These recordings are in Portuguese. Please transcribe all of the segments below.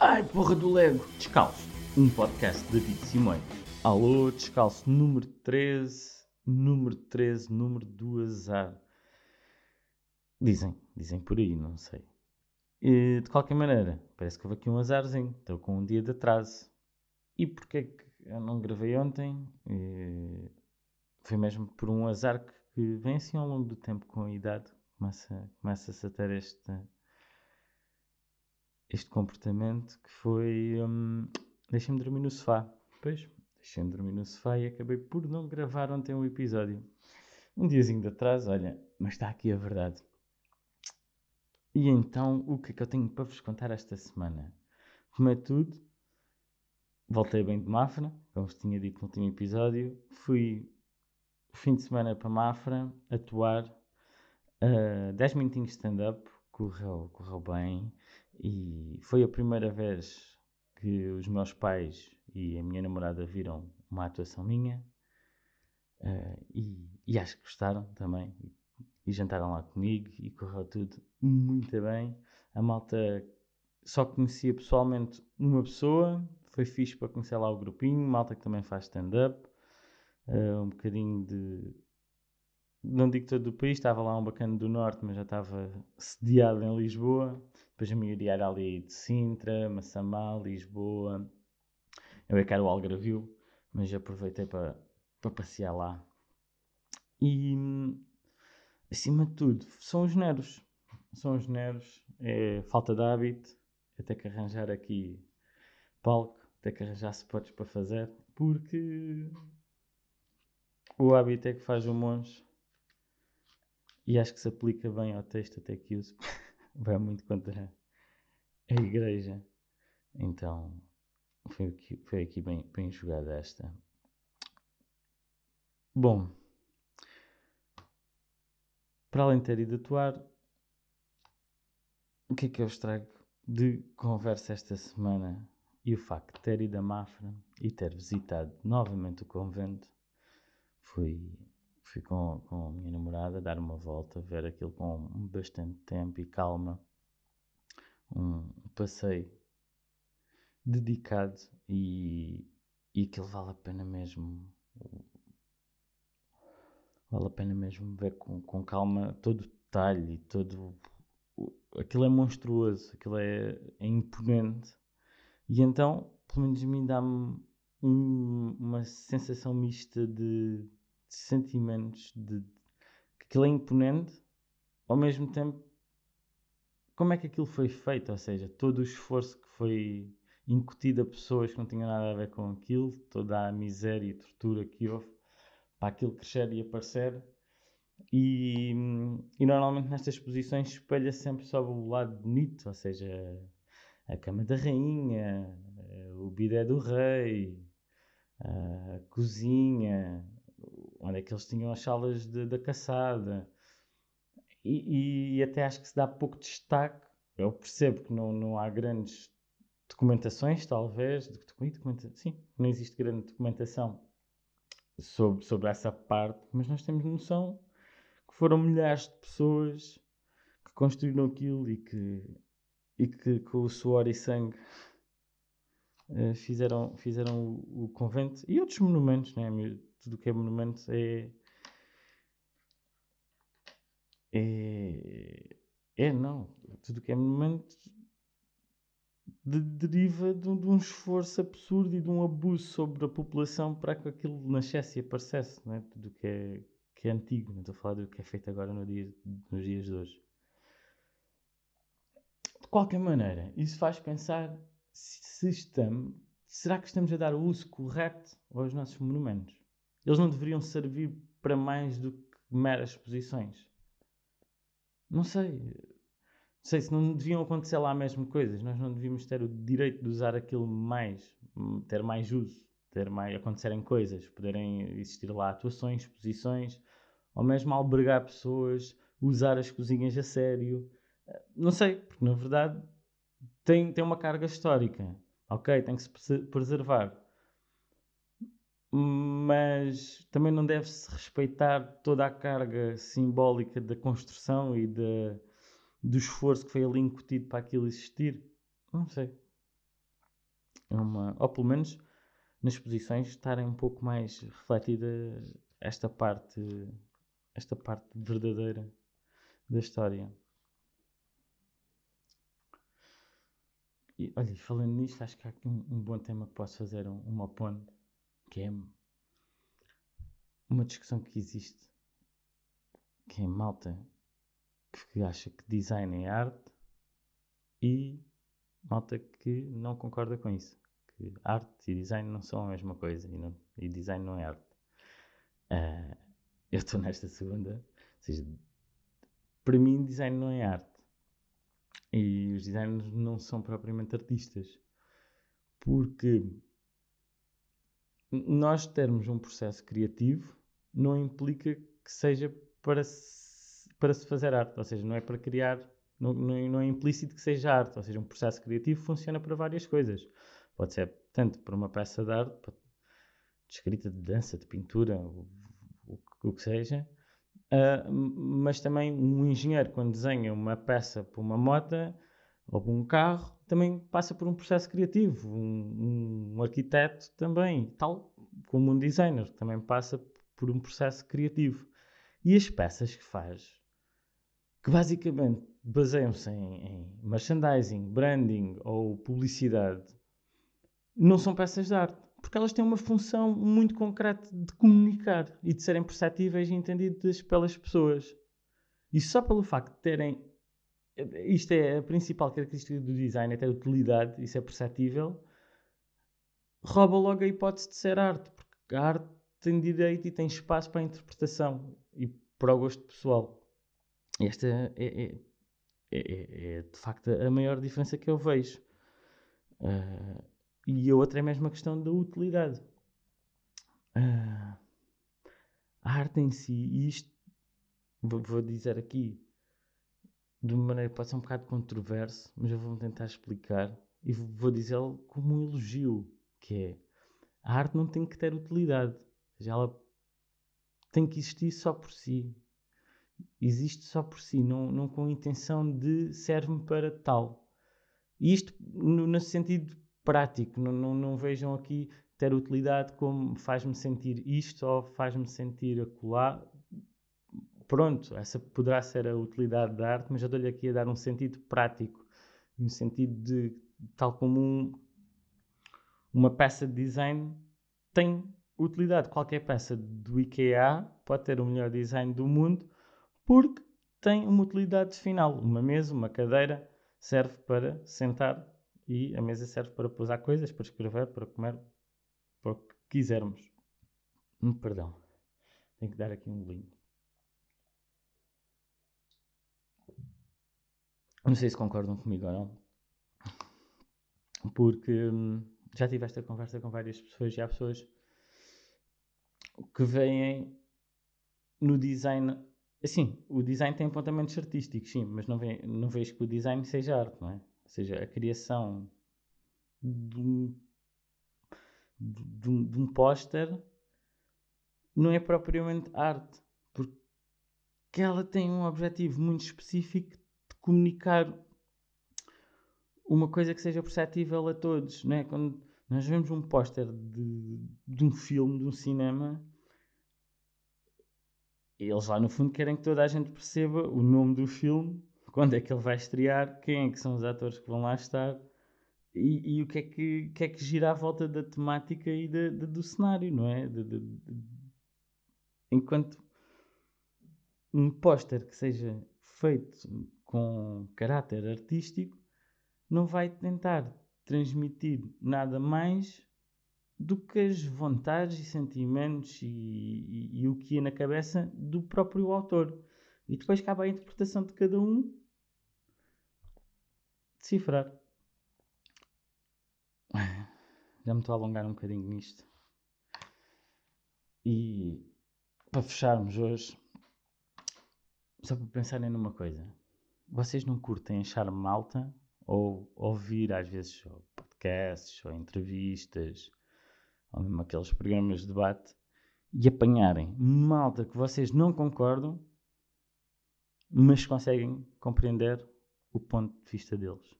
Ai, porra do Lego! Descalço, um podcast de David Simões. Alô, descalço número 13, número 13, número do azar. Dizem, dizem por aí, não sei. E, de qualquer maneira, parece que houve aqui um azarzinho. Estou com um dia de atraso. E porquê que eu não gravei ontem? E, foi mesmo por um azar que, que, vem assim ao longo do tempo com a idade. Começa-se começa a ter este este comportamento que foi hum, deixei-me dormir no sofá. Pois, deixei-me dormir no sofá e acabei por não gravar ontem um episódio. Um diazinho de atrás, olha, mas está aqui a verdade. E então, o que é que eu tenho para vos contar esta semana? Como é tudo, voltei bem de Mafra, como vos tinha dito no último episódio. Fui fim de semana para Mafra, atuar uh, 10 minutinhos de stand-up, correu, correu bem. E foi a primeira vez que os meus pais e a minha namorada viram uma atuação minha. Uh, e, e, acho que gostaram também. E, jantaram lá comigo e correu tudo muito bem. A malta só conhecia pessoalmente uma pessoa, foi fixe para conhecer lá o grupinho. Malta que também faz stand-up. Uh, um bocadinho de não digo todo o país, estava lá um bacana do norte, mas já estava sediado em Lisboa. Depois a maioria era ali de Sintra, Massamá, Lisboa. Eu é que era o Algarvio, mas aproveitei para, para passear lá. E acima de tudo, são os neros. São os neros, é falta de hábito, é ter que arranjar aqui palco, ter que arranjar spots para fazer, porque o hábito é que faz o monge e acho que se aplica bem ao texto até que uso. Vai muito contra a igreja. Então foi aqui, foi aqui bem, bem jogada esta. Bom, para além de ter ido atuar, o que é que eu estrago de conversa esta semana? E o facto de ter ido a Mafra e ter visitado novamente o convento foi fui com, com a minha namorada dar uma volta, ver aquilo com bastante tempo e calma. Um passeio dedicado e, e aquilo vale a pena mesmo. Vale a pena mesmo ver com, com calma todo o detalhe e todo. Aquilo é monstruoso, aquilo é, é imponente. E então, pelo menos mim dá-me um, uma sensação mista de sentimentos, de, que aquilo é imponente, ao mesmo tempo, como é que aquilo foi feito? Ou seja, todo o esforço que foi incutido a pessoas que não tinham nada a ver com aquilo, toda a miséria e tortura que houve para aquilo crescer e aparecer. E, e normalmente nestas exposições espelha sempre só o lado bonito, ou seja, a cama da rainha, o bidé do rei, a cozinha, onde é que eles tinham as salas da caçada. E, e, até acho que se dá pouco destaque. Eu percebo que não, não há grandes documentações, talvez, de, documenta, sim, não existe grande documentação sobre, sobre essa parte, mas nós temos noção que foram milhares de pessoas que construíram aquilo e que, e que com o suor e sangue uh, fizeram, fizeram o, o, convento e outros monumentos, né? Tudo o que é monumento é. É. É, não. Tudo o que é monumento de, deriva de, de, um esforço absurdo e de um abuso sobre a população para que aquilo nascesse e aparecesse, né? tudo que é, que é antigo. Não estou a falar do que é feito agora no dia, nos dias de hoje. De qualquer maneira, isso faz pensar se, se estamos. Será que estamos a dar o uso correto aos nossos monumentos? Eles não deveriam servir para mais do que meras exposições. Não sei. Não sei se não deviam acontecer lá mesmo coisas. Nós não devíamos ter o direito de usar aquilo mais, ter mais uso, ter mais acontecerem coisas, poderem existir lá atuações, exposições, ou mesmo albergar pessoas, usar as cozinhas a sério. Não sei, porque na verdade tem, tem uma carga histórica. Ok, tem que se preservar mas também não deve-se respeitar toda a carga simbólica da construção e de, do esforço que foi ali incutido para aquilo existir. Não sei. É uma, ou pelo menos nas posições estarem um pouco mais refletida esta parte, esta parte verdadeira da história. E, olha, falando nisto, acho que há aqui um, um bom tema que posso fazer um, uma ponte, que é uma discussão que existe, que é malta que acha que design é arte e malta que não concorda com isso. Que arte e design não são a mesma coisa e, não, e design não é arte. Uh, eu estou nesta segunda. Ou seja, para mim, design não é arte. E os designers não são propriamente artistas. Porque nós termos um processo criativo não implica que seja para se, para se fazer arte. Ou seja, não é para criar, não, não, não é implícito que seja arte. Ou seja, um processo criativo funciona para várias coisas. Pode ser tanto para uma peça de arte, de escrita, de dança, de pintura, o, o, o que seja, Uh, mas também um engenheiro, quando desenha uma peça para uma moto ou para um carro, também passa por um processo criativo. Um, um arquiteto também, tal como um designer, também passa por um processo criativo. E as peças que faz, que basicamente baseiam-se em, em merchandising, branding ou publicidade, não são peças de arte porque elas têm uma função muito concreta de comunicar e de serem perceptíveis e entendidas pelas pessoas. E só pelo facto de terem. Isto é a principal característica do design, é ter utilidade, isso é perceptível, rouba logo a hipótese de ser arte, porque a arte tem direito e tem espaço para a interpretação e para o gosto pessoal. Esta é, é, é, é de facto a maior diferença que eu vejo. Uh, e a outra é mesmo a questão da utilidade. Uh, a arte em si, e isto vou, vou, dizer aqui de uma maneira que pode ser um bocado controverso, mas eu vou tentar explicar e vou dizê-lo como um elogio, que é a arte não tem que ter utilidade, ela tem que existir só por si. Existe só por si, não, não com a intenção de serve-me para tal. E isto no, no sentido prático. Não, não, não vejam aqui ter utilidade como faz-me sentir isto ou faz-me sentir acolá. Pronto, essa poderá ser a utilidade da arte, mas eu dou-lhe aqui a dar um sentido prático, um sentido de tal como um, uma peça de design tem utilidade. Qualquer peça do IKEA pode ter o melhor design do mundo porque tem uma utilidade final. Uma mesa, uma cadeira serve para sentar e a mesa serve para pousar coisas, para escrever, para comer, para o que quisermos. Hum, perdão, tenho que dar aqui um bolinho. Não sei se concordam comigo ou não, porque hum, já tive esta conversa com várias pessoas e há pessoas que veem no design. Assim, o design tem apontamentos artísticos, sim, mas não, vê, não vejo que o design seja arte, não é? Ou seja, a criação de um, de um, de um póster não é propriamente arte, porque ela tem um objetivo muito específico comunicar uma coisa que seja perceptível a todos. Não é? Quando nós vemos um póster de, de um filme, de um cinema, eles lá no fundo querem que toda a gente perceba o nome do filme quando é que ele vai estrear, quem é que são os atores que vão lá estar e, e o que é que, que é que gira à volta da temática e de, de, do cenário, não é? De, enquanto um póster que seja feito com caráter artístico não vai tentar transmitir nada mais do que as vontades e sentimentos e, e, e o que é na cabeça do próprio autor. E depois cabe à interpretação de cada um decifrar. Já me estou a alongar um bocadinho nisto. E para fecharmos hoje, só para pensarem numa coisa. Vocês não curtem achar malta ou ouvir às vezes podcasts ou entrevistas ou mesmo aqueles programas de debate e apanharem malta que vocês não concordam, mas conseguem compreender o ponto de vista deles.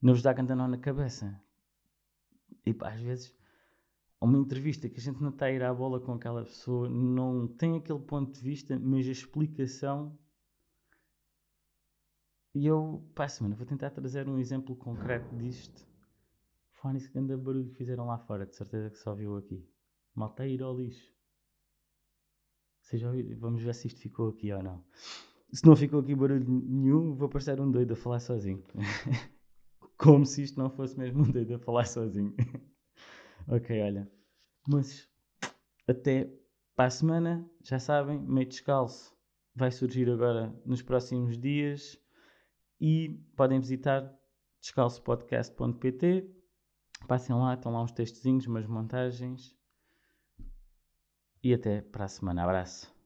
Não vos dá cantanão na cabeça. E às vezes, uma entrevista que a gente não está a ir à bola com aquela pessoa, não tem aquele ponto de vista, mas a explicação. E eu, pá, semana, vou tentar trazer um exemplo concreto disto. Fala nesse grande barulho que fizeram lá fora, de certeza que só viu aqui. Malta a ir ao lixo. Vamos ver se isto ficou aqui ou não. Se não ficou aqui barulho nenhum, vou parecer um doido a falar sozinho. Como se isto não fosse mesmo um doido a falar sozinho. ok, olha. Mas até para a semana, já sabem, meio descalço vai surgir agora nos próximos dias e podem visitar descalçopodcast.pt. Passem lá, estão lá uns textozinhos, umas montagens. E até para a semana. Abraço.